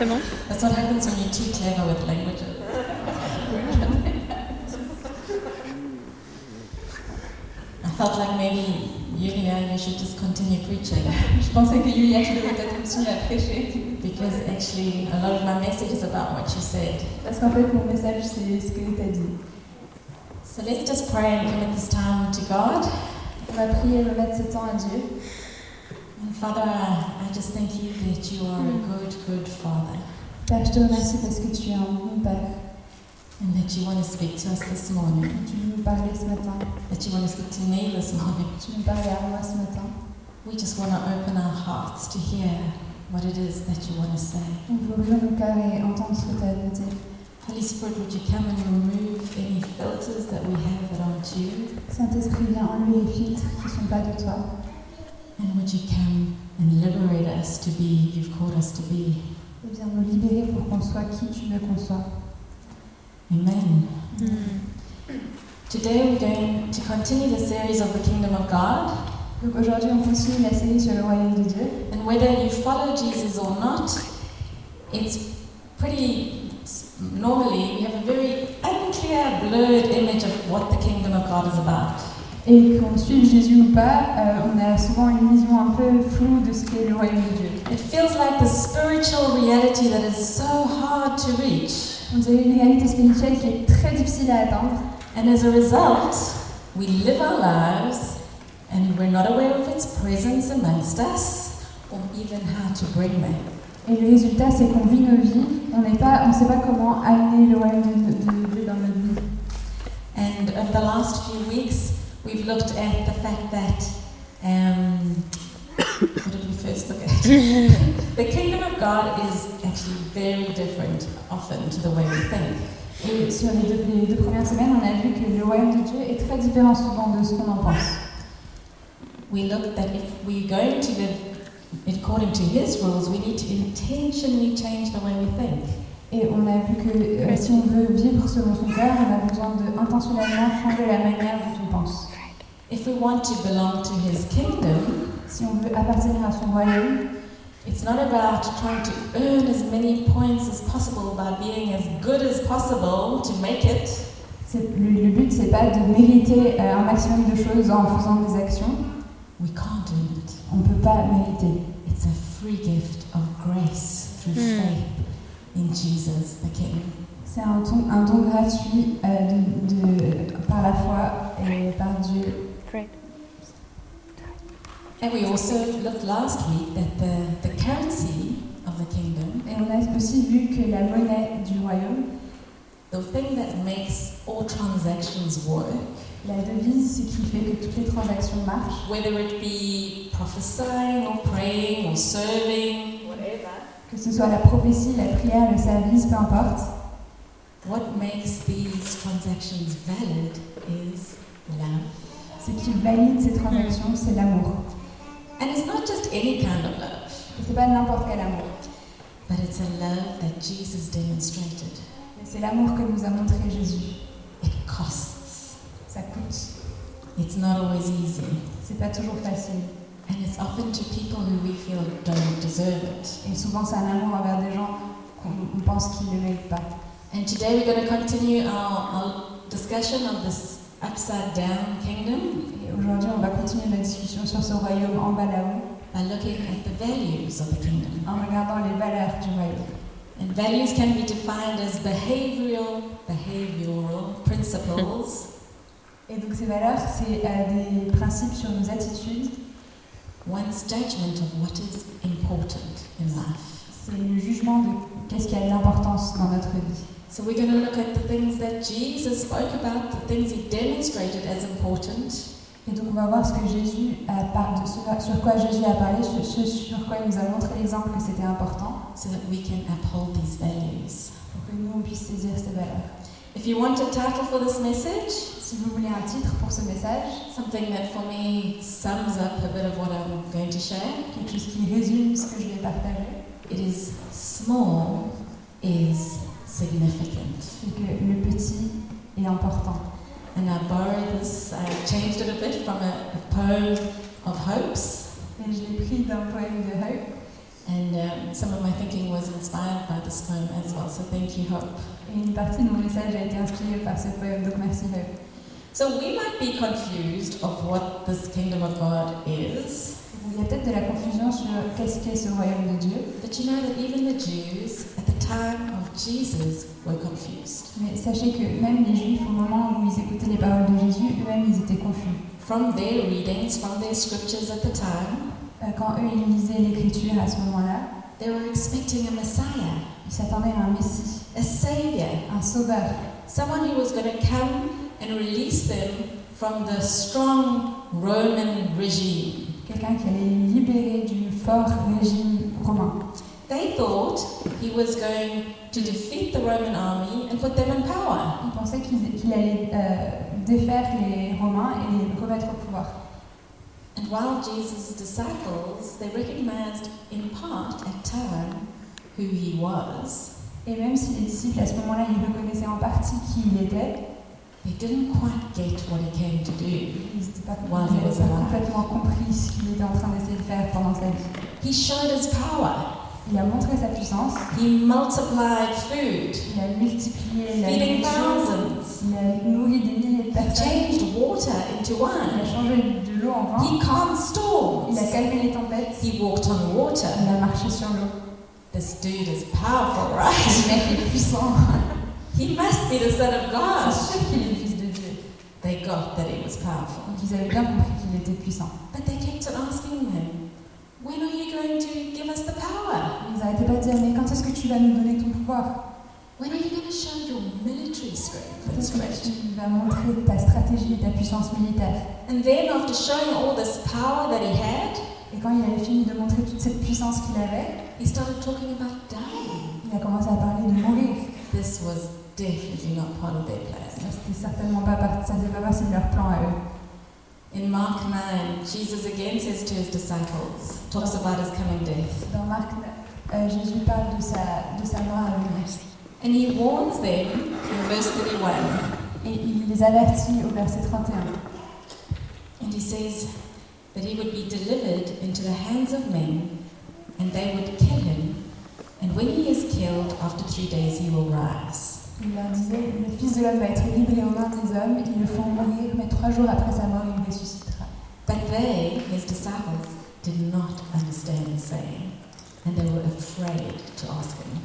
forcément. That's what happens when you're too clever with languages. I felt like maybe Yulia, you should just continue preaching Je pensais que Yulia, tu devrais peut-être continuer à prêcher. because actually a lot of my message is about what you said. Parce qu'en fait, mon message, c'est ce que tu as dit. So let's just pray and commit this time to God. On va prier et remettre ce temps à Dieu. And Father, I, I just thank you that you are a hmm. good, good Father Père, je te remercie parce que tu es un bon Père. and that you want to speak to us this morning, Tu veux nous parler ce matin. that you want to speak to me this morning. Tu veux nous parler à moi ce matin. We just want to open our hearts to hear what it is that you want to say. On veut ouvrir nos cœurs et entendre ce que tu as à nous dire. Holy Spirit, would you come and remove any filters that we have that aren't you? Saint-Esprit, viens enlever les filtres qui ne sont pas de toi. And would you come and liberate us to be you've called us to be? Et viens nous libérer pour qu'on soit qui tu veux qu'on soit. Amen. Hmm. Today we're going to continue the series of the Kingdom of God. Donc aujourd'hui, on continue la série sur le royaume de Dieu. And whether you follow Jesus or not, it's pretty normally we have a very unclear, blurred image of what the kingdom of God is about. Et qu'on suive Jésus ou pas, euh, on a souvent une vision un peu floue de ce qu'est le royaume de Dieu. It feels like the spiritual reality that is so hard to reach. On dirait une réalité spirituelle qui est très difficile à atteindre. And as a result, we live our lives and we're not aware of its presence amongst us or even how to bring them. Et le résultat, c'est qu'on vit nos vies, on on sait pas comment amener le royaume de, de Dieu dans notre vie. And over the last few weeks, we've looked at the fact that um, what did we first look at? the kingdom of God is actually very different often to the way we think. Et sur les deux, les deux premières semaines, on a vu que le royaume de Dieu est très différent souvent de ce qu'on en pense. We looked that if we're going to live according to His rules, we need to intentionally change the way we think. Et on a vu que euh, si on veut vivre selon son cœur, on a besoin de intentionnellement changer la manière dont on pense. If we want to belong to His kingdom, Si on veut appartenir à son royaume, it's not about trying to earn as many points as possible by being as good as possible to make it. le, le but, c'est pas de mériter euh, un maximum de choses en faisant des actions. We can't earn it. On ne peut pas mériter. It's a free gift of grace through Hmm. faith in Jesus the King. C'est un don, un don gratuit euh, de, de- par la foi et par Dieu. Great. And we also looked last week that the, the currency of the kingdom, Et on a aussi vu que la monnaie du royaume, the thing that makes all transactions work, la devise, ce qui fait que toutes les transactions marchent, whether it be prophesying or praying or serving, whatever, que ce soit la prophétie, la prière, le service, peu importe, what makes these transactions valid is love. ce qui valide ces transactions, c'est l'amour. And it's not just any kind of love, Et c'est pas n'importe quel amour. but it's a love that Jesus demonstrated. Mais c'est l'amour que nous a montré Jésus. It costs. Ça coûte. It's not always easy. C'est pas toujours facile. And it's often to people who we feel don't deserve it. Et souvent, c'est un amour envers des gens qu'on on pense qu'ils ne méritent pas. And today we're going to continue our, our discussion of this upside down kingdom Et aujourd'hui, on va continuer la discussion sur ce royaume en bas là-haut, by looking at the values of the kingdom. en regardant les valeurs du royaume. And values can be defined as behavioral, behavioral principles Et donc ces valeurs, c'est euh, des principes sur nos attitudes, one's judgment of what is important in life. c'est le jugement de qu'est-ce qui a de l'importance dans notre vie. So we're going to look at the things that Jesus spoke about, the things he demonstrated as important, Et donc on va voir ce que Jésus a parlé, sur quoi Jésus a parlé, sur, ce sur quoi il nous a montré l'exemple que c'était important, so that we can uphold these values. pour que nous on puisse saisir ces valeurs. If you want a title for this message, Si vous voulez un titre pour ce message, something that for me sums up a bit of what I'm going to share, quelque chose qui résume ce que je vais partager, it is small is significant. c'est que le petit est important. And I borrowed this, I changed it a bit from a, a poem of hopes, Et je l'ai pris d'un poème de Hope, And um, some of my thinking was inspired by this poem as well, so thank you, Hope. Et une partie de mon message a été inspirée par ce poème, donc merci Hope. So we might be confused of what this kingdom of God is, Il y a peut-être de la confusion sur qu'est-ce qu'est ce royaume de Dieu, but you know that even the Jews at the time of Jesus were confused. mais sachez que même les Juifs, au moment où ils écoutaient les paroles de Jésus, eux-mêmes ils étaient confus. From their readings, from their scriptures at the time, Quand eux ils lisaient l'écriture à ce moment-là, they were expecting a Messiah, ils s'attendaient à un Messie, a Savior, un sauveur, someone who was going to come and release them from the strong Roman regime. quelqu'un qui allait les libérer du fort régime romain. They thought he was going to defeat the Roman army and put them in power. Ils pensaient qu'il allait euh, défaire les Romains et les remettre au pouvoir. And while Jesus' disciples, they recognized in part at time who he was, Et même si les disciples à ce moment-là, ils reconnaissaient en partie qui il était, they didn't quite get what he came to do. ils n'avaient pas, While he was pas alive. complètement compris ce qu'il était en train d'essayer de faire pendant sa vie. He showed his power. Il a montré sa puissance, He multiplied food, il a multiplié la feeding thousands. il a nourri des milliers de He personnes, changed water into il a wine. changé de l'eau en vin, He calmed il storms. a calmé les tempêtes, He walked on water. il a marché sur l'eau. This dude is powerful, right? Ce mec est puissant, He must be the Son of God. c'est sûr qu'il est le fils de Dieu. They got that he was powerful. Donc ils avaient bien compris qu'il était puissant. But they kept on asking him, When are you going to give us the power? Ils n'arrêtaient pas de dire Mais quand est-ce que tu vas nous donner ton pouvoir? When are you going to show your military strength? Quand est-ce and que tu vas montrer ta stratégie et ta puissance militaire? And then, after showing all this power that he had, Et quand il avait fini de montrer toute cette puissance qu'il avait, he started talking about dying. il a commencé à parler de mourir. This was definitely not part of their plan. Ça, c'était certainement pas partie, ça faisait pas partie de leur plan à eux. In Mark 9, Jesus again says to his disciples, talks about his coming death. Dans Marc, euh, Jésus parle de sa, de sa mort à venir. And he warns them in verse 31. Et il les avertit au verset 31. And he says that he would be delivered into the hands of men, and they would kill him. And when he is killed, after three days he will rise. Il leur disait Le Fils de l'homme va être livré aux mains des hommes, ils le font mourir, mais trois jours après sa mort, il ressuscitera. But they, his disciples, did not understand the saying, and they were afraid to ask him.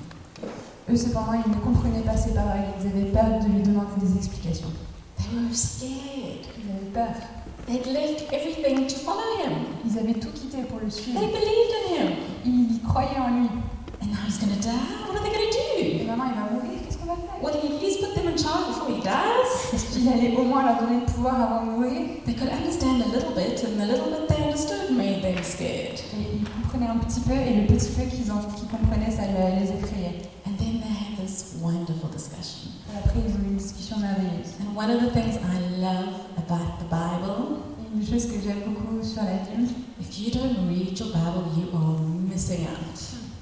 Eux, cependant, ils ne comprenaient pas ces paroles, ils avaient peur de lui demander des explications. They were scared. Ils avaient peur. They'd left everything to follow him. Ils avaient tout quitté pour le suivre. They believed in him. Ils croyaient en lui. And now he's going to die? What are they going to Et do? maintenant, il va mourir, Will he at least put them in charge before he dies? Est-ce qu'il allait au moins leur donner le pouvoir avant de mourir? They could understand a little bit, and the little bit they understood made them scared. Et ils comprenaient un petit peu, et le petit peu qu'ils qu'ils comprenaient, ça le- les effrayait. And then they had this wonderful discussion. Et après, ils ont eu une discussion merveilleuse. And one of the things I love about the Bible, Et une chose que j'aime beaucoup sur la Bible, if you don't read your Bible, you are missing out.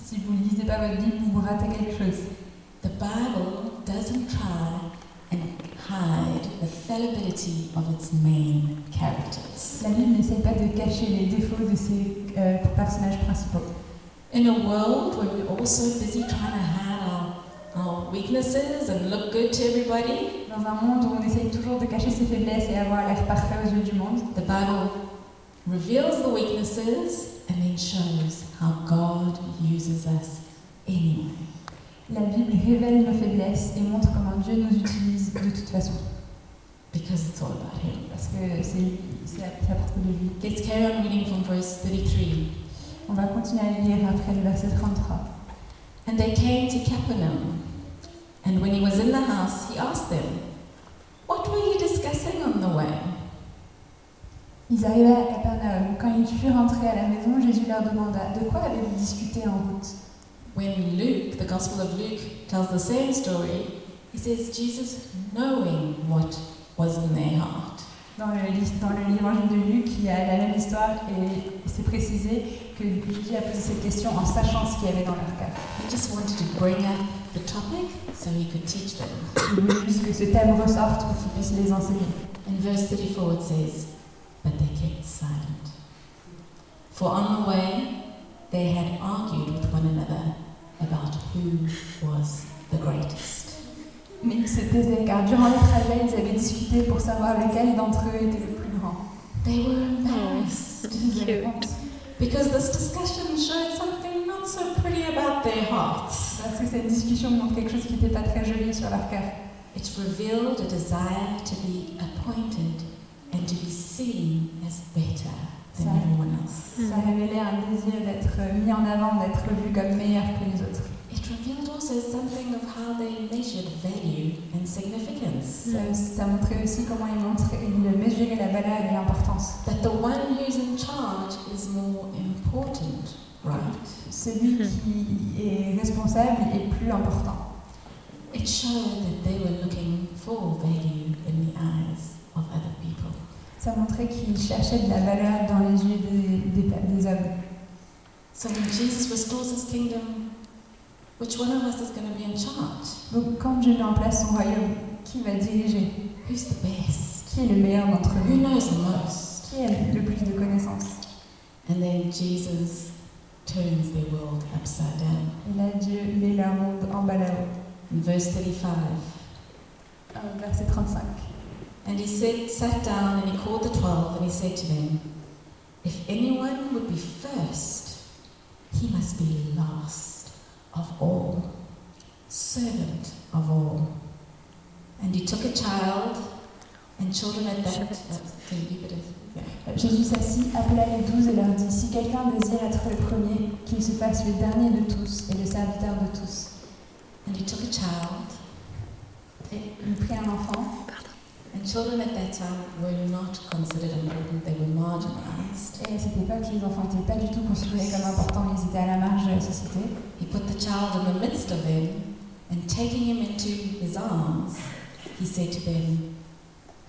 si vous ne lisez pas votre Bible, vous ratez quelque chose. The Bible doesn't try and hide the fallibility of its main characters. La Bible n'essaie pas de cacher les défauts de ses euh, personnages principaux. In a world where we're all so busy trying to hide our, our weaknesses and look good to everybody, Dans un monde où on essaye toujours de cacher ses faiblesses et avoir l'air parfait aux yeux du monde, the Bible reveals the weaknesses and then shows how God uses us anyway. La Bible révèle nos faiblesses et montre comment Dieu nous utilise de toute façon. Because it's all about Him. Parce que c'est à propos de lui. Let's carry on reading from verse 33. On va continuer à lire après le verset 33. And they came to Capernaum. And when he was in the house, he asked them, What were you discussing on the way? Ils arrivaient à Capernaum. Quand ils furent entrés à la maison, Jésus leur demanda De quoi avez-vous discuté en route? When Luke, the Gospel of Luke, tells the same story, he says Jesus knowing what was in their heart. Dans le lis- dans le l'évangile de Luc, il y a la même histoire et c'est précisé que Jésus a posé cette question en sachant ce qu'il y avait dans leur cœur. He just wanted to bring up the topic so he could teach them. Il voulait juste que ce thème ressorte pour qu'il puisse les enseigner. In verse 34 it says, But they kept silent. For on the way they had argued with one another who was the greatest. Mais ils se taisaient car durant le trajet, ils avaient discuté pour savoir lequel d'entre eux était le plus grand. They were embarrassed Cute. honte because this discussion showed something not so pretty about their hearts. parce que cette discussion montre quelque chose qui n'était pas très joli sur leur cœur. It revealed a desire to be appointed and to be seen as better than Sorry. everyone else. Ça révélait un désir d'être mis en avant, d'être vu comme meilleur que les autres. It revealed also something of how they measured value and significance. Ça, ça montrait aussi comment ils, montraient, ils mesuraient la valeur et l'importance. That the one who's in charge is more important, right? Celui qui est responsable est plus important. It showed that they were looking for value in the eyes of other people. Ça montrait qu'ils cherchaient de la valeur dans les yeux des, des, des hommes. So when Jesus restores his kingdom, which one of us is going to be in charge? Donc quand Dieu met en place son royaume, qui va diriger? Who's the best? Qui est le meilleur d'entre Who nous knows the most? Qui a le plus de connaissances? And then Jesus turns their world upside down. Et là, Dieu met leur monde en bas. In verse 35, Euh, Verset 35. and he said, sat down and he called the twelve and he said to them, If anyone would be first, he must be last of all, servant of all. And he took a child and children at that. Uh. Jésus s'assit, appela les douze et leur dit Si quelqu'un désire être le premier, qu'il se fasse le dernier de tous et le serviteur de tous. And he took a child, Et il prit un enfant, and children at that time were not considered important, they were marginalized. et à cette époque, les enfants n'étaient pas du tout considérés comme importants, ils étaient à la marge de la société. He put the child in the midst of them, and taking him into his arms, he said to them,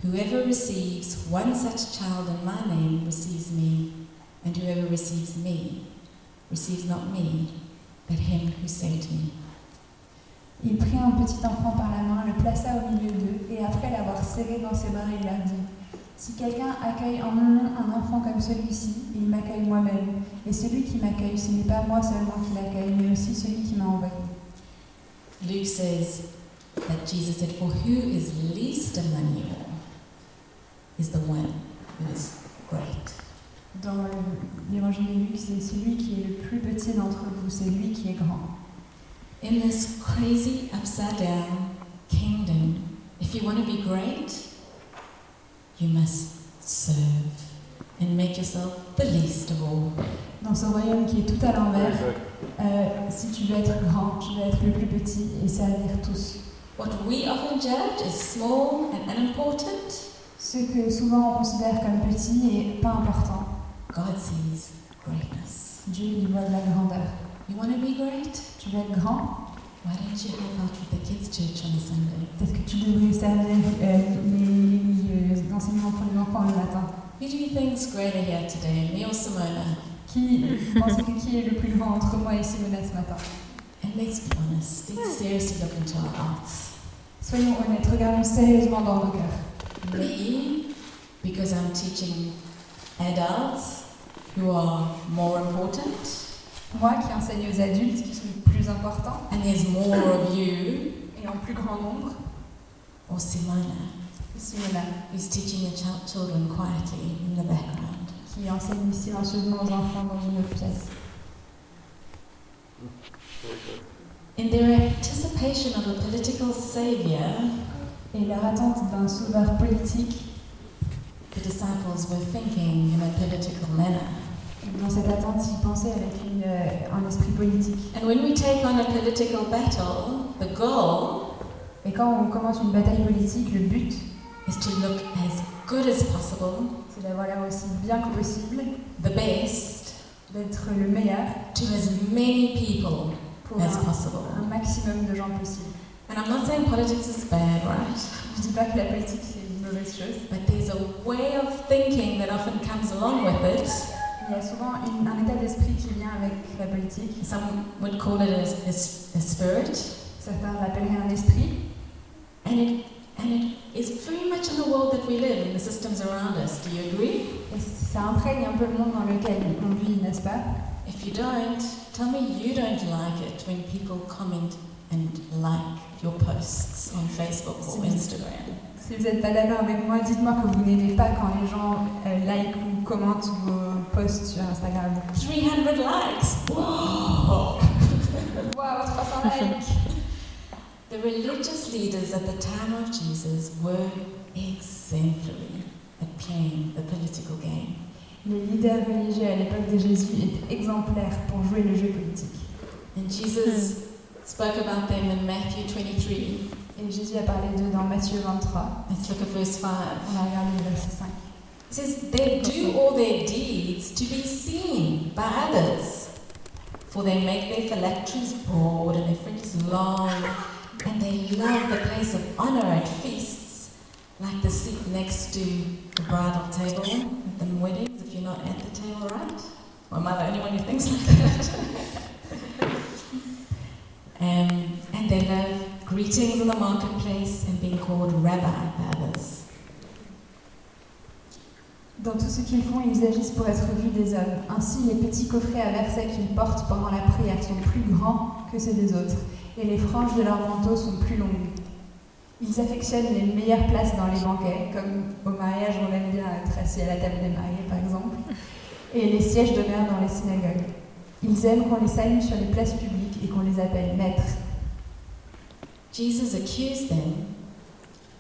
Whoever receives one such child in my name receives me, and whoever receives me receives not me, but him who sent me. Il prit un petit enfant par la main, le plaça au milieu d'eux, et après l'avoir serré dans ses bras, il leur dit Si quelqu'un accueille en mon nom un enfant comme celui-ci, il m'accueille moi-même. Et celui qui m'accueille, ce n'est pas moi seulement qui l'accueille, mais aussi celui qui m'a envoyé. Luke says that Jesus said, For who is least among you is the one who is great. Dans le- l'évangile de Luc, c'est celui qui est le plus petit d'entre vous, c'est lui qui est grand. In this crazy upside down kingdom, if you want to be great, you must serve and make yourself the least of all. Dans ce royaume qui est tout à l'envers, euh, si tu veux être grand, tu veux être le plus petit et servir tous. What we often judge as small and unimportant, Ce que souvent on considère comme petit et pas important, God sees greatness. Dieu y voit de la grandeur. You want to be great? Tu veux être grand Why don't you help out with the kids' church on a Sunday? Peut-être que tu devrais servir euh, euh, les, les enseignements pour les enfants le matin. Who do you think's greater here today, me or Simona? Qui pense que qui est le plus grand entre moi et Simona ce matin And let's be honest, let's seriously look into our hearts. Soyons honnêtes, regardons sérieusement dans nos cœurs. Me, because I'm teaching adults who are more important, Moi qui enseigne aux adultes qui sont plus importants and there's more of you, et en plus grand nombre, or Simona, Simona who's teaching the ch- children quietly in the background. qui enseigne silencieusement aux enfants dans une autre pièce. In their anticipation of a political savior, Et leur attente d'un sauveur politique, the disciples were thinking in a political manner. Dans cette attente, ils pensaient avec une, euh, un esprit politique. And when we take on a political battle, the goal Et quand on commence une bataille politique, le but, is to look as good as possible, c'est d'avoir l'air aussi bien que possible, the best, d'être le meilleur to as many people pour as un, possible. un maximum de gens possible. And I'm not saying politics is bad, right? Je dis pas que la politique c'est une mauvaise chose, But there's a way of thinking that often comes along with it. Il y a souvent une- un état d'esprit qui vient avec la politique. Some would call it a, a, a spirit. Certains l'appelleraient un esprit. And it, and it is very much in the world that we live, in the systems around us. Do you agree? Et ça imprègne un peu le monde dans lequel on vit, n'est-ce pas If you don't, tell me you don't like it when people comment and like your posts on Facebook or Instagram. Si vous n'êtes pas d'accord avec moi, dites-moi que vous n'aimez pas quand les gens euh, like ou commentent vos posts sur Instagram. 300 likes! Whoa! Waouh, 300 likes The religious leaders at the time of Jesus were exemplary at playing the political game. Les leaders religieux à l'époque de Jésus étaient exemplaires pour jouer le jeu politique. And Jesus spoke about them in Matthew 23. Et Jésus a parlé d'eux dans Matthieu 23. Let's look at verse 5. On a regardé le verset 5. It says, They do all their deeds to be seen by others. For they make their phylacteries broad and their fringes long, and they love the place of honor at feasts, like the seat next to the bridal table at the weddings, if you're not at the table, right? Or am I the only one who thinks like that? um, and they love greetings in the marketplace and being called rabbi by others. Dans tout ce qu'ils font, ils agissent pour être vus des hommes. Ainsi, les petits coffrets à versets qu'ils portent pendant la prière sont plus grands que ceux des autres, et les franges de leurs manteaux sont plus longues. Ils affectionnent les meilleures places dans les banquets, comme au mariage, on aime bien être assis à la table des mariés, par exemple, et les sièges d'honneur dans les synagogues. Ils aiment qu'on les salue sur les places publiques et qu'on les appelle maîtres. Jesus accused them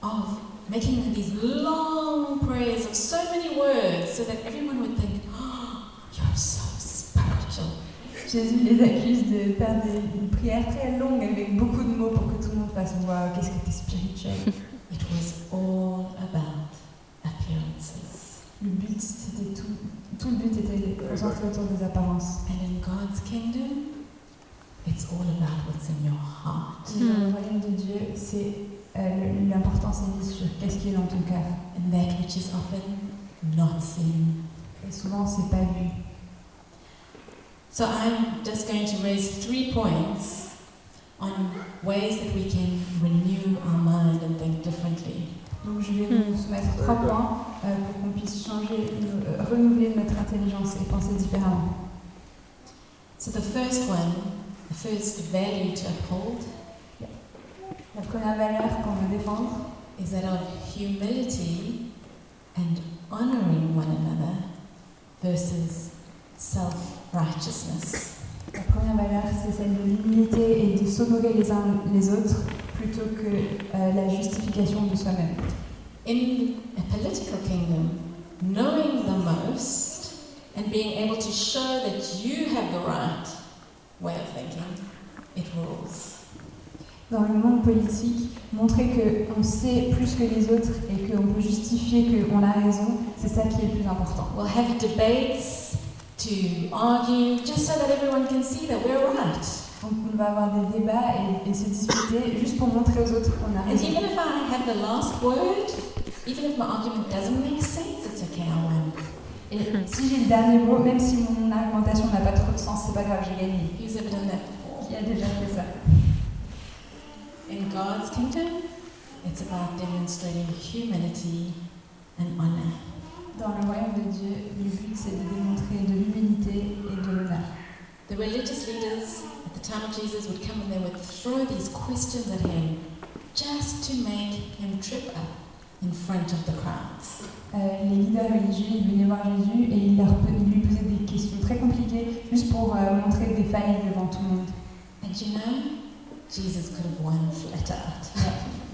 of making these long prayers of so many words so that everyone would think, oh, you're so spiritual. Jésus les accuse de faire des, une prière très longue avec beaucoup de mots pour que tout le monde fasse Waouh, qu'est-ce que t'es spirituel It was all about appearances. Le but, c'était tout. Tout le but était concentré autour des apparences. And in God's kingdom, it's all about what's in your heart. Et Dans le royaume de Dieu, c'est euh, le- l'importance est mise sur qu'est-ce qui est dans ton cœur. And that which is often not seen. Et souvent, c'est pas vu. So I'm just going to raise three points on ways that we can renew our mind and think differently. Donc, je vais vous soumettre trois points euh, pour qu'on puisse changer, euh, renouveler notre intelligence et penser différemment. So the first one, the first value to uphold La première valeur qu'on veut défendre, is that of humility and honoring one another versus self-righteousness. la première valeur, c'est celle de l'humilité et de s'honorer les uns les autres plutôt que euh, la justification de soi-même. In a political kingdom, knowing the most and being able to show that you have the right way of thinking, it rules. Dans le monde politique, montrer qu'on sait plus que les autres et qu'on peut justifier qu'on a raison, c'est ça qui est le plus important. We'll have debates to argue just so that everyone can see that we're right. Donc on va avoir des débats et, et se disputer juste pour montrer aux autres qu'on a And raison. even if I have the last word, even if my argument doesn't make sense, Et si j'ai le dernier mot, même si mon argumentation n'a pas trop de sens, c'est pas grave, j'ai gagné. Done that before? Qui a déjà fait ça In God's kingdom, it's about demonstrating humility and honor. Dans le royaume de Dieu, le but c'est de démontrer de l'humilité et de l'honneur. The religious leaders at the time of Jesus would come and they would throw these questions at him just to make him trip up in front of the crowds. Euh, les leaders religieux, ils venaient voir Jésus et ils, leur, ils lui posaient des questions très compliquées juste pour euh, montrer des failles devant tout le monde. And you know, Jesus could have won flat out.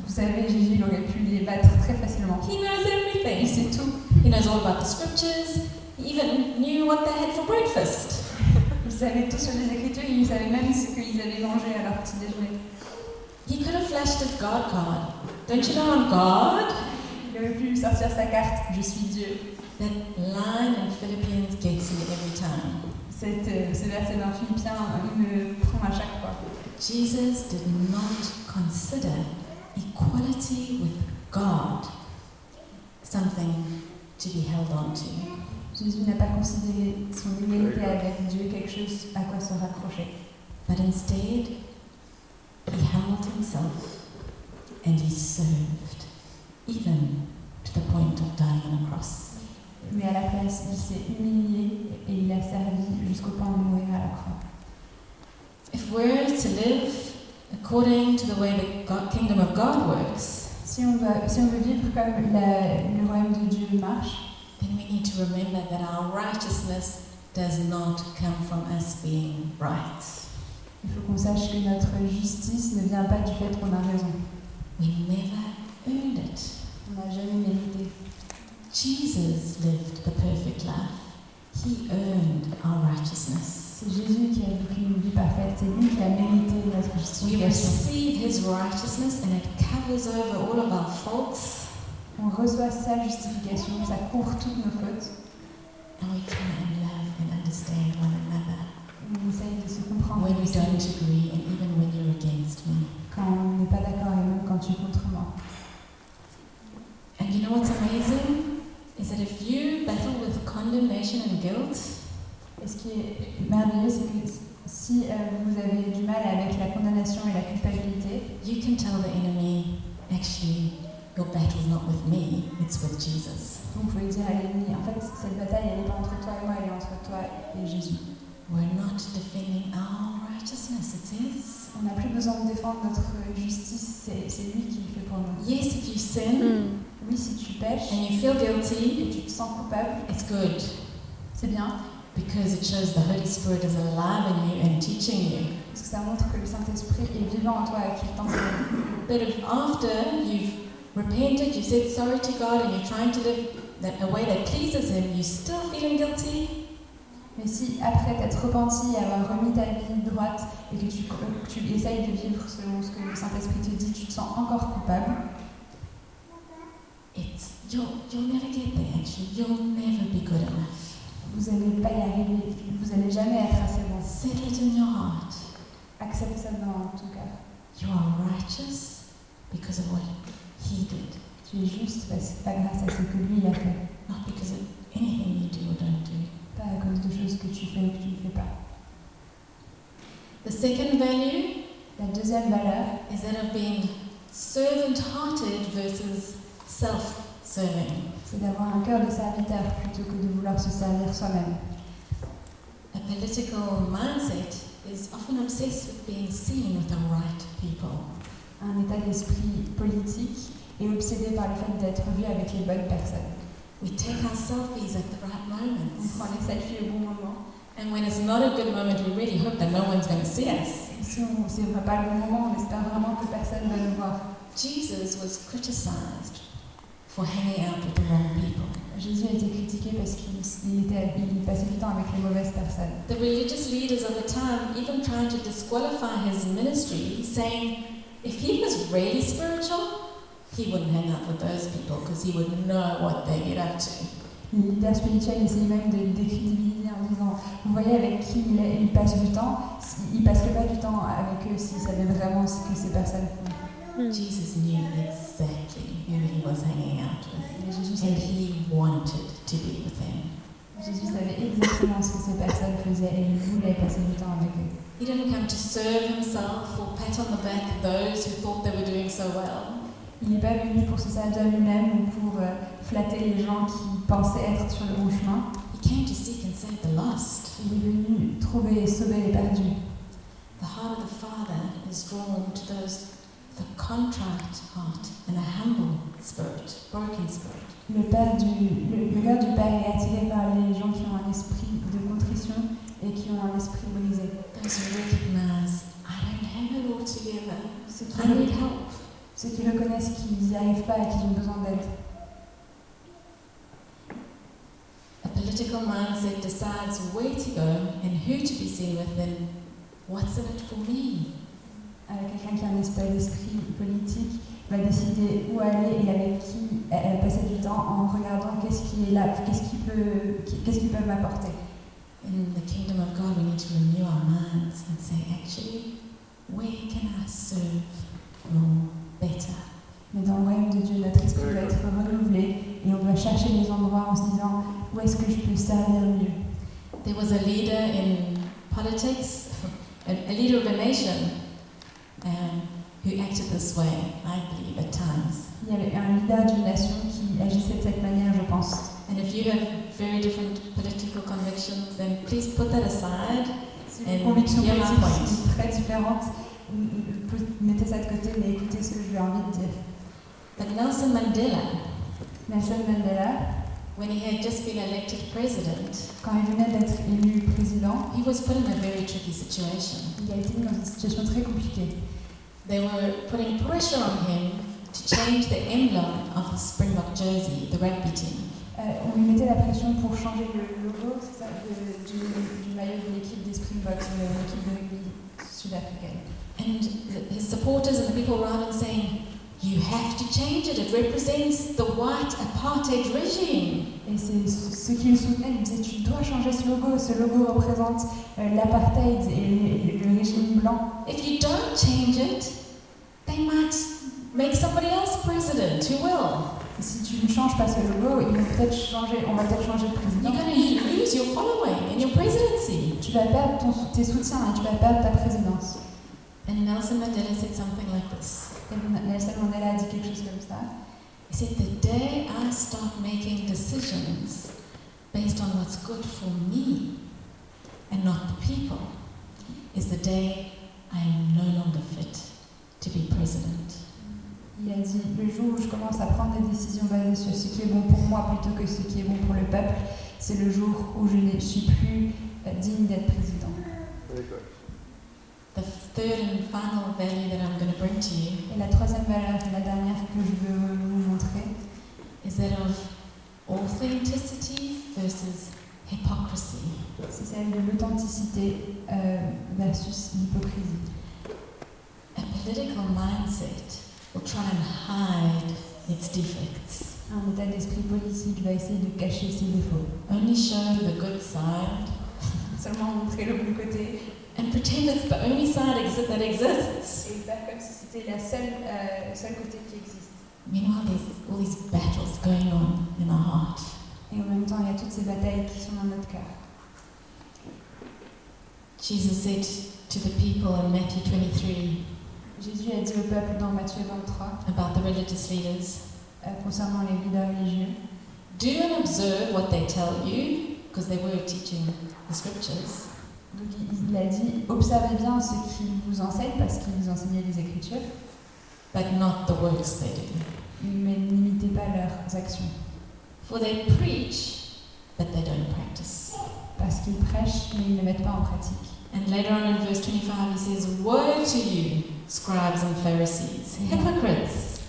Vous savez, Jésus il aurait pu les battre très facilement. He knows Il everything. sait tout. He knows all about the scriptures. He even knew what they had for breakfast. Il savait tout sur les Écritures il savait même ce qu'ils avaient mangé à leur petit déjeuner. He could have flashed his God card. Don't you know I'm God? Aurait pu sortir sa carte Je suis Dieu. That line in Philippians gets me every time. Cette, euh, ce verset dans Philippiens il me prend à chaque fois. Jesus did not consider equality with God something to be held on to. Jésus n'a pas considéré son égalité avec Dieu quelque chose à quoi se raccrocher. But instead, he humbled himself and he served, even to the point of dying on a cross. mais à la place, il s'est humilié et il a servi jusqu'au point de mourir à la croix. If we're to live according to the way the God, kingdom of God works, Si on, veut, si on veut vivre comme la- le royaume de Dieu marche, then we need to remember that our righteousness does not come from us being right. il faut qu'on sache que notre justice ne vient pas du fait qu'on a raison. We never earned it. On n'a jamais mérité. Jesus lived the perfect life. He earned our righteousness. C'est Jésus qui a vécu une vie parfaite, c'est lui qui a mérité notre We justification. receive his righteousness and it covers over all of our faults On reçoit sa justification, ça couvre toutes nos fautes. and we can love and understand one another On essaye de se comprendre when we don't agree and even when you're against me. quand on n'est pas d'accord et même quand tu es contre moi. And you know what's amazing? Is that if you battle with condemnation and guilt, Et ce qui est merveilleux, c'est que si euh, vous avez du mal avec la condamnation et la culpabilité, you can tell the enemy, actually, your battle's not with me, it's with Jesus. vous pouvez dire à l'ennemi, en fait, cette bataille, elle n'est pas entre toi et moi, elle est entre toi et Jésus. We're not defending our righteousness, it's His. On n'a plus besoin de défendre notre justice, c'est c'est lui qui le fait pour nous. Yes, if you sin Oui, si tu pêches. And you feel guilty, et tu te sens coupable, it's good. C'est bien, because it shows the Holy Spirit is alive in you and teaching you. parce que ça montre que le Saint-Esprit est vivant en toi et qu'il t'enseigne. But if after you've repented, you said sorry to God, and you're trying to live that, a way that pleases Him, you're still feeling guilty, Mais si après t'être repenti et avoir remis ta vie droite et que tu, que tu essayes de vivre selon ce que le Saint-Esprit te dit, tu te sens encore coupable, it's you'll you'll never get there. Actually, you'll never be good enough. vous n'allez pas y arriver, vous n'allez jamais être assez bon. Settle it in your heart. Accepte ça dans ton cœur. You are righteous because of what He did, Tu es juste parce que pas grâce à ce que lui a fait, not because of anything you do or don't do. pas à cause de choses que tu fais ou que tu ne fais pas. The second value La deuxième valeur, is that of being servant-hearted versus self-serving. c'est d'avoir un cœur de serviteur plutôt que de vouloir se servir soi-même. A political mindset is often obsessed with being seen with the right people. Un état d'esprit politique est obsédé par le fait d'être vu avec les bonnes personnes. We take our selfies at the right On moments. prend les selfies au bon moment. And when it's not a good moment, we really hope that no one's going to see us. Si on c'est pas le bon moment, on espère vraiment que personne ne va nous voir. Jesus was criticized for hanging out with the wrong people. Jésus a été critiqué parce qu'il il était- il passait du temps avec les mauvaises personnes. The religious leaders of the time even tried to disqualify his ministry, saying if he was really spiritual, he wouldn't hang out with those people because he would know what they get up to. Les leaders spirituels essayaient même de le décrédibiliser en disant Vous voyez avec qui il, est- il passe du temps, il il passerait pas du temps avec eux s'il savait vraiment ce que ces personnes font. Jesus knew exactly who he was hanging out with, and he wanted to be with them. Jésus savait exactement ce que ces personnes faisaient et il voulait passer du temps avec eux. He didn't come to serve himself or pat on the back those who thought they were doing so well. Il n'est pas venu pour se servir lui-même ou pour euh, flatter les gens qui pensaient être sur le bon chemin. He came to seek and save the lost. Il est venu trouver et sauver les perdus. The heart of the Father is drawn to those a contrite heart and a humble spirit, broken spirit. Le, père du, le, le cœur du Père est attiré par les gens qui ont un esprit de contrition et qui ont un esprit brisé. Those who recognize, I don't have it all together. Ceux qui, I need help. ceux qui reconnaissent qu'ils n'y arrivent pas et qu'ils ont besoin d'aide. A political mindset decides where to go and who to be seen with and what's in it for me. Euh, Quelqu'un qui a un esprit d'esprit politique va décider où aller et avec qui euh, passer du temps en regardant qu'est-ce qui est là, qu'est-ce qui peut, qu'est-ce qu'ils peuvent m'apporter. In the kingdom of God, we need to renew our minds and say, actually, where can I serve more, better? Mais dans le royaume de Dieu, notre esprit doit être renouvelé et on doit chercher les endroits en se disant où est-ce que je peux servir mieux? There was a leader in politics, a leader of a nation, um, who acted this way, I believe, at times. Il y avait un leader d'une nation qui agissait de cette manière, je pense. And if you have very different political convictions, then please put that aside. Si Et vos convictions bien politiques sont très différentes, mettez ça de côté, mais écoutez ce que je lui ai envie de dire. But Nelson Mandela, Nelson Mandela, when he had just been elected president, quand il venait d'être élu président, he was put in a very tricky situation. il a été mis dans une situation très compliquée. They were putting pressure on him to change the emblem of his Springbok jersey, the rugby team. Euh, on lui mettait la pression pour changer le logo ça, de- du, du maillot de l'équipe des Springboks, l'équipe de rugby sud-africaine. And the- his supporters and the people around him saying, You have to change it, it represents the white apartheid regime. Et c'est ceux qui le soutenaient, ils disaient Tu dois changer ce logo, ce logo représente euh, l'apartheid et le régime blanc. If you don't change it, they might make somebody else president who will. Si tu ne changes pas ce logo, ils vont peut-être changer, on va peut-être changer de président. You're going to lose your following and your presidency. Tu vas perdre ton, tes soutiens et tu vas perdre ta présidence. And Nelson Mandela said something like this Et Nelson Mandela a dit quelque chose comme ça. He said, The day I start making decisions based on what's good for me and not the people is the day I am no longer fit to be president. Il a dit le jour où je commence à prendre des décisions basées sur ce qui est bon pour moi plutôt que ce qui est bon pour le peuple, c'est le jour où je ne suis plus euh, digne d'être président. Very good. The third and final value that I'm going to bring to you Et la troisième valeur, et la dernière que je veux vous montrer, is that of authenticity versus hypocrisy. c'est celle de l'authenticité euh, versus l'hypocrisie. A political mindset will try and hide its defects, Un état d'esprit politique va essayer de cacher ses défauts, only show the good side, seulement montrer le bon côté and pretend it's the only side that exists. et faire comme si c'était la seule, euh, le seul côté qui existe. Meanwhile, there's all these battles going on in our heart. Et en même temps, il y a toutes ces batailles qui sont dans notre cœur. Jesus said to the people in Matthew 23 Jésus a dit au peuple dans Matthieu 23, about the religious leaders euh, concernant les leaders religieux, do and observe what they tell you, because they were teaching the scriptures, Donc il, a dit observez bien ce qu'ils vous enseignent parce qu'ils vous enseignaient les Écritures, but not the works they do. mais n'imitez pas leurs actions For they preach, but they don't practice. parce qu'ils prêchent mais ils ne mettent pas en pratique. And later on in verse 25, he says, Woe to you, scribes and Pharisees, hypocrites!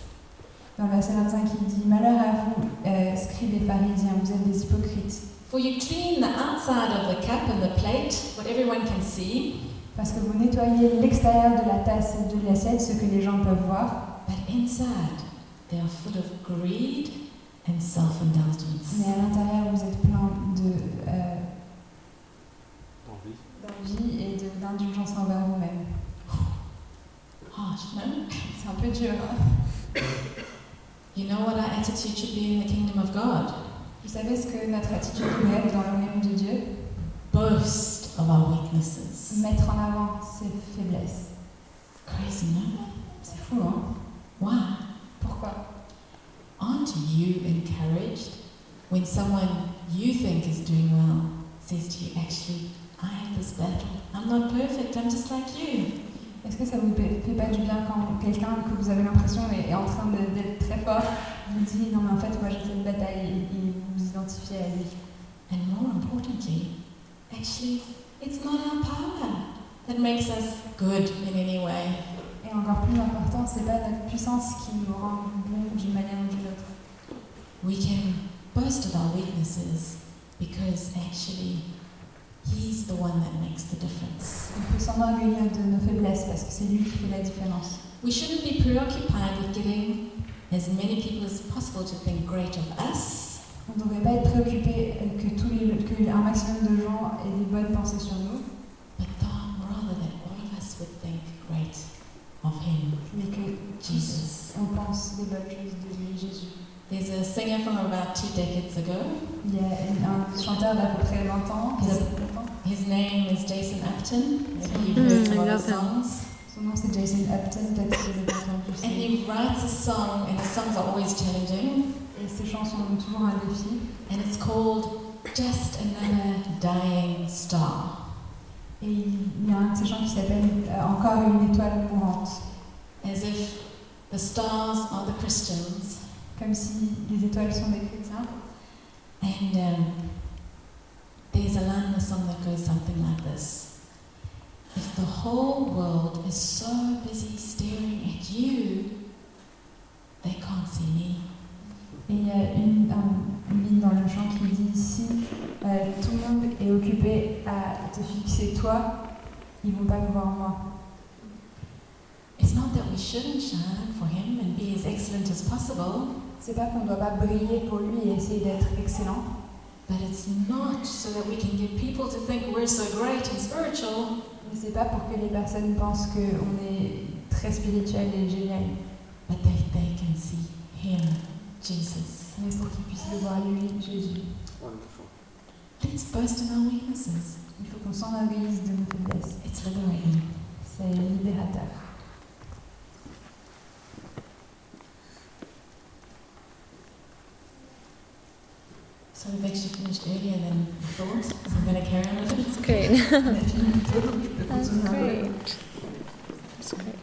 Dans le verset 25, il dit malheur à vous, euh, scribes et pharisiens, vous êtes des hypocrites For you clean the outside of the cup and the plate, what everyone can see, parce que vous nettoyez l'extérieur de la tasse et de l'assiette, ce que les gens peuvent voir, but inside they are full of greed and self indulgence. mais à l'intérieur vous êtes plein de euh, Envie. d'envie et d'indulgence envers vous-même. Harsh, no? Un peu You know what our attitude should be in the kingdom of God? Vous savez ce que notre attitude doit être dans le royaume de Dieu Boast of our weaknesses. Mettre en avant ses faiblesses. Crazy, no? C'est fou, hein Why? Pourquoi Aren't you encouraged when someone you think is doing well says to you, actually, I have this battle. I'm not perfect, I'm just like you. Est-ce que ça vous fait pas du bien quand quelqu'un que vous avez l'impression est en train d'être très fort vous dit non mais en fait moi j'ai cette bataille et, et vous vous identifiez à lui? And more importantly, actually, it's not our power that makes us good in any way. Et encore plus important, c'est pas notre puissance qui nous rend bons d'une manière ou d'une autre. We can boast of our weaknesses because actually, He's the one that makes the difference. On peut s'enorgueillir de nos faiblesses parce que c'est lui qui fait la différence. We shouldn't be preoccupied with getting as many people as possible to think great of us. On ne devrait pas être préoccupé que tous les que un maximum de gens aient des bonnes pensées sur nous, But though rather that all of us would think great of him, mais que Jesus. on pense des bonnes choses de lui, Jésus. There's a singer from about two decades ago. Il y a un chanteur d'à peu près 20 ans, qui a Yes. 20 ans. His name is Jason Upton. Maybe you've Mm, heard some I of love his him. songs. Son nom c'est Jason Upton, peut-être que vous entendu. And he writes a song, and his songs are always changing. Et ces chansons ont toujours un défi. and it's called Just Another Dying Star. Et il y a un de ces chants qui s'appelle euh, Encore une étoile mourante. As if the stars are the Christians Comme si les étoiles sont des chrétiens. And um, there's a line in the song that goes something like this If the whole world is so busy staring at you, they can't see me. Et il y a une, un- une ligne dans le chant qui dit Si euh, tout le monde est occupé à te fixer toi, ils vont pas me voir moi. It's not that we shouldn't shine for Him and be as excellent as possible, C'est pas qu'on doit pas briller pour lui et essayer d'être excellent, but it's not so that we can get people to think we're so great and spiritual, mais c'est pas pour que les personnes pensent qu'on est très spirituel et génial, but that they can see Him, Jesus. mais pour qu'ils puissent le voir lui, Jésus. Wonderful. Let's boast in our weaknesses. Il faut qu'on s'enorgueillisse de nos faiblesses. It's liberating. C'est libérateur. So we've actually finished earlier than I thought, so I'm going to carry on with it. That's great. On a fini plus tôt, donc je peux That's continuer un great. That's great.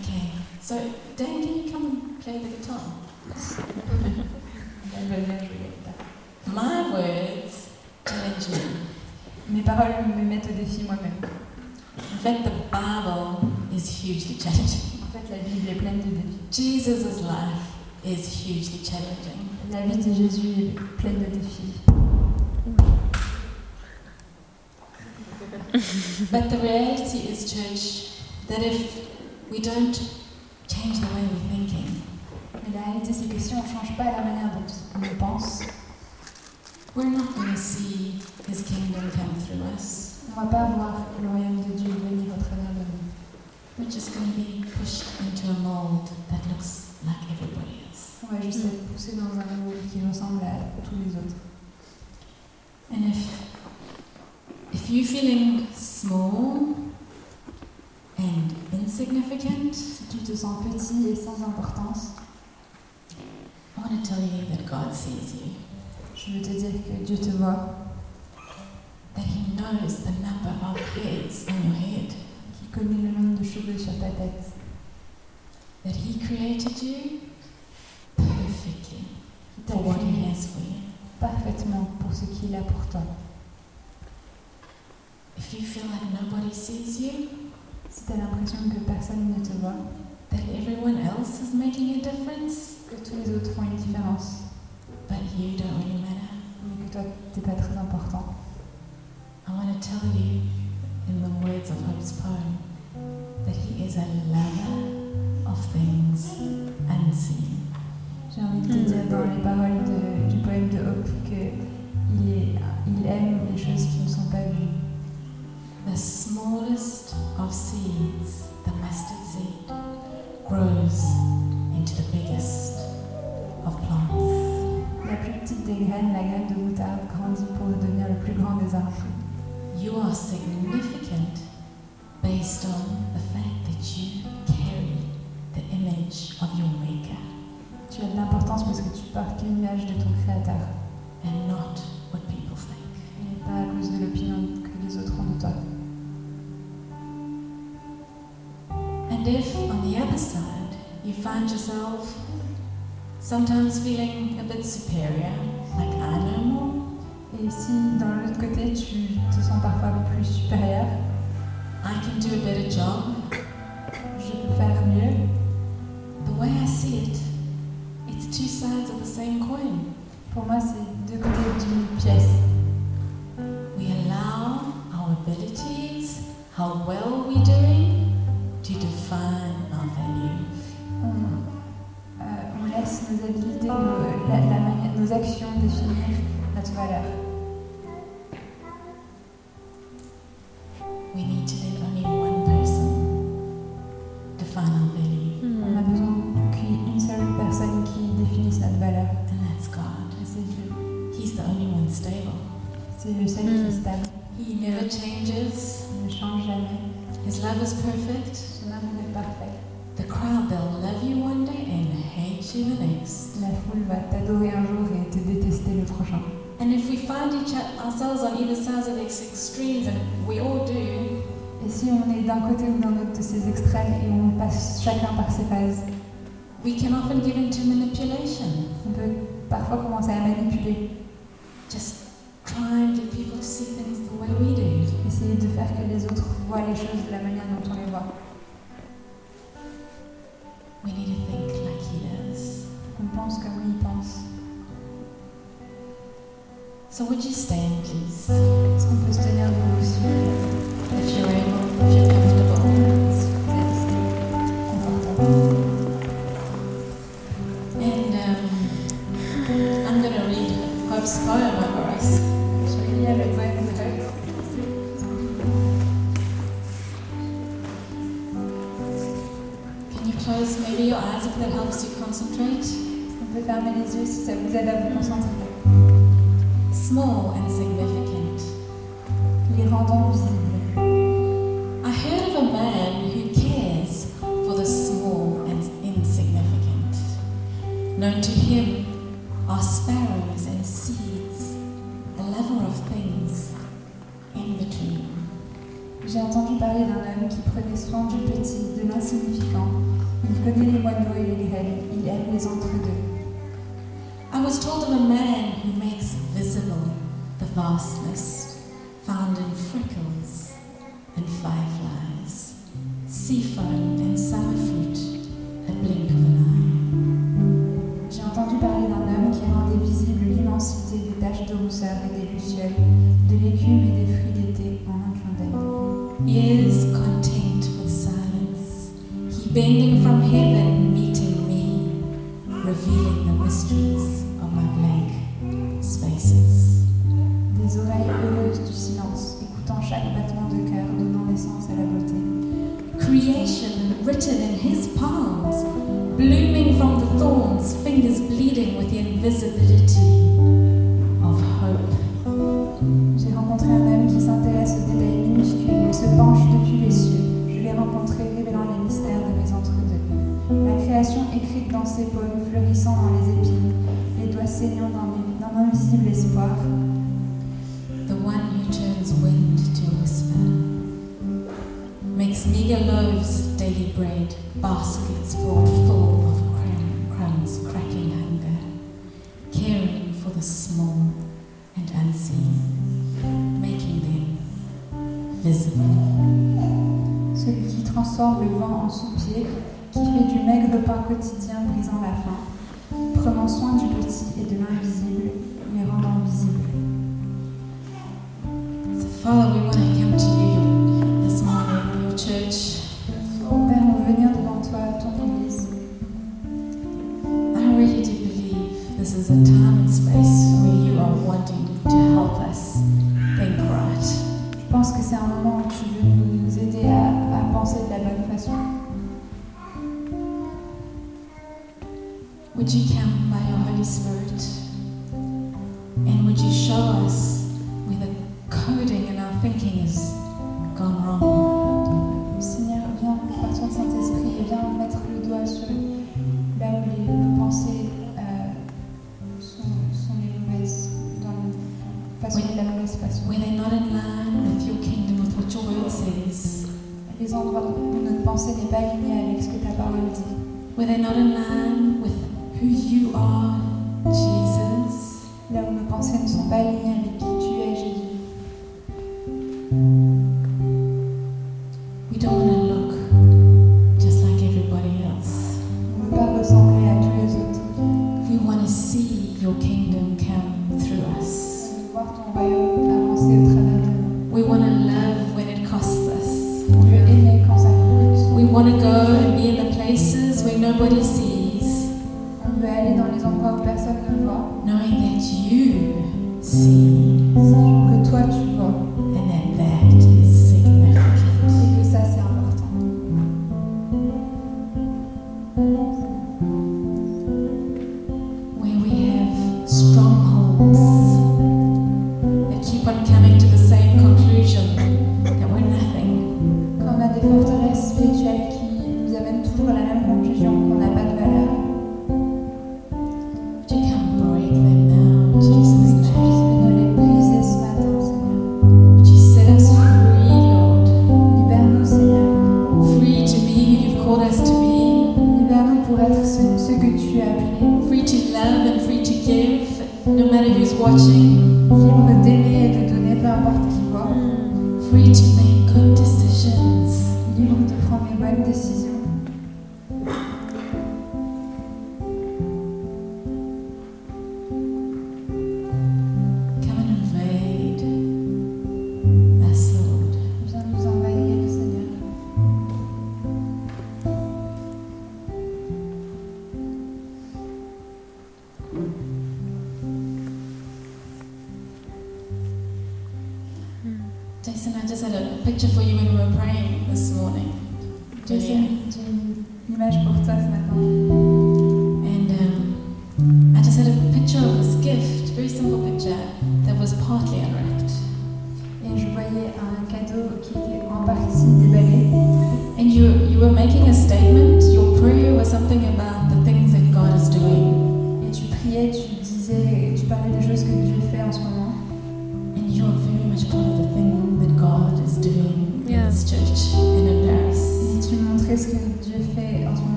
Okay, so Dan, can you come and play the guitar? Elle va bien jouer. My words challenge me. Mes paroles me mettent au défi moi-même. In fact, the Bible is hugely challenging. En fait, la Bible est pleine de défis. Jesus' life is hugely challenging. La vie de Jésus est pleine de défis. But the reality is, church, that if we don't change the way we're thinking, Mais la réalité, c'est que si on ne change pas la manière dont on pense, we're not going to see His kingdom come through us. on ne va pas voir le royaume de Dieu venir au travers de nous. We're just going to be pushed into a mold that looks like everybody else. On va juste être poussé dans un qui ressemble à tous les autres. And if you're feeling small and insignificant, Si tu te sens petit et sans importance, that je veux te dire que Dieu te voit, that He knows the number of hairs on your head, qu'il connaît le nombre de cheveux sur ta tête, that He created you for what He has for you. parfaitement pour ce qu'il a pour toi. If you feel like nobody sees you, Si tu as l'impression que personne ne te voit, that everyone else is making a difference, que tous les autres font une différence, but you don't really matter, mais que toi, tu n'es pas très important, I want to tell you, in the words of Hope's poem, that he is a lover of things unseen. J'ai envie de dire dans les paroles du poème de Hope qu'il il aime les choses qui ne sont pas vues. The smallest of seeds, the mustard seed, grows into the biggest of plants. La plus petite des graines, la graine de moutarde, grandit pour devenir le plus grand des arbres. You are significant based on the fact that you carry the image of your Maker Tu as de l'importance parce que tu portes l'image de ton Créateur, and not what people think. et pas à cause de l'opinion que les autres ont de toi. And if on the other side you find yourself sometimes feeling a bit superior, like I know more, Et si dans l'autre côté tu te sens parfois plus supérieur, I can do a better job, pour moi c'est deux côtés d'une pièce. We allow our abilities, how well we're doing, to define our value. On, hmm. euh, on laisse nos habilités, nos, la, la manière- nos actions définir notre valeur. We need to So would you stand, please? the invisibility Would you come by your Holy Spirit?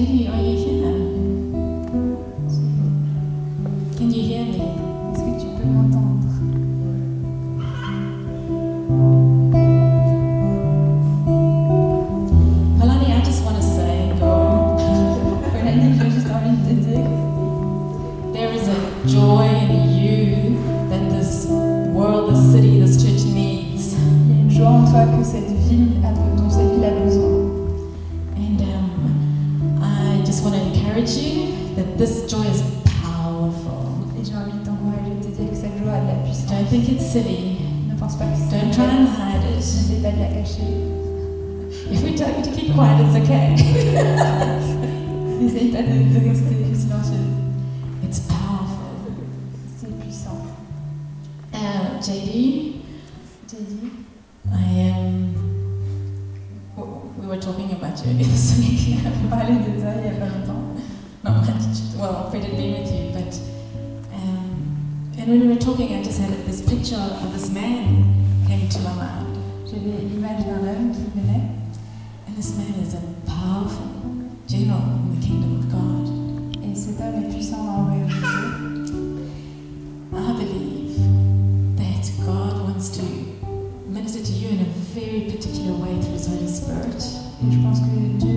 lady je pense que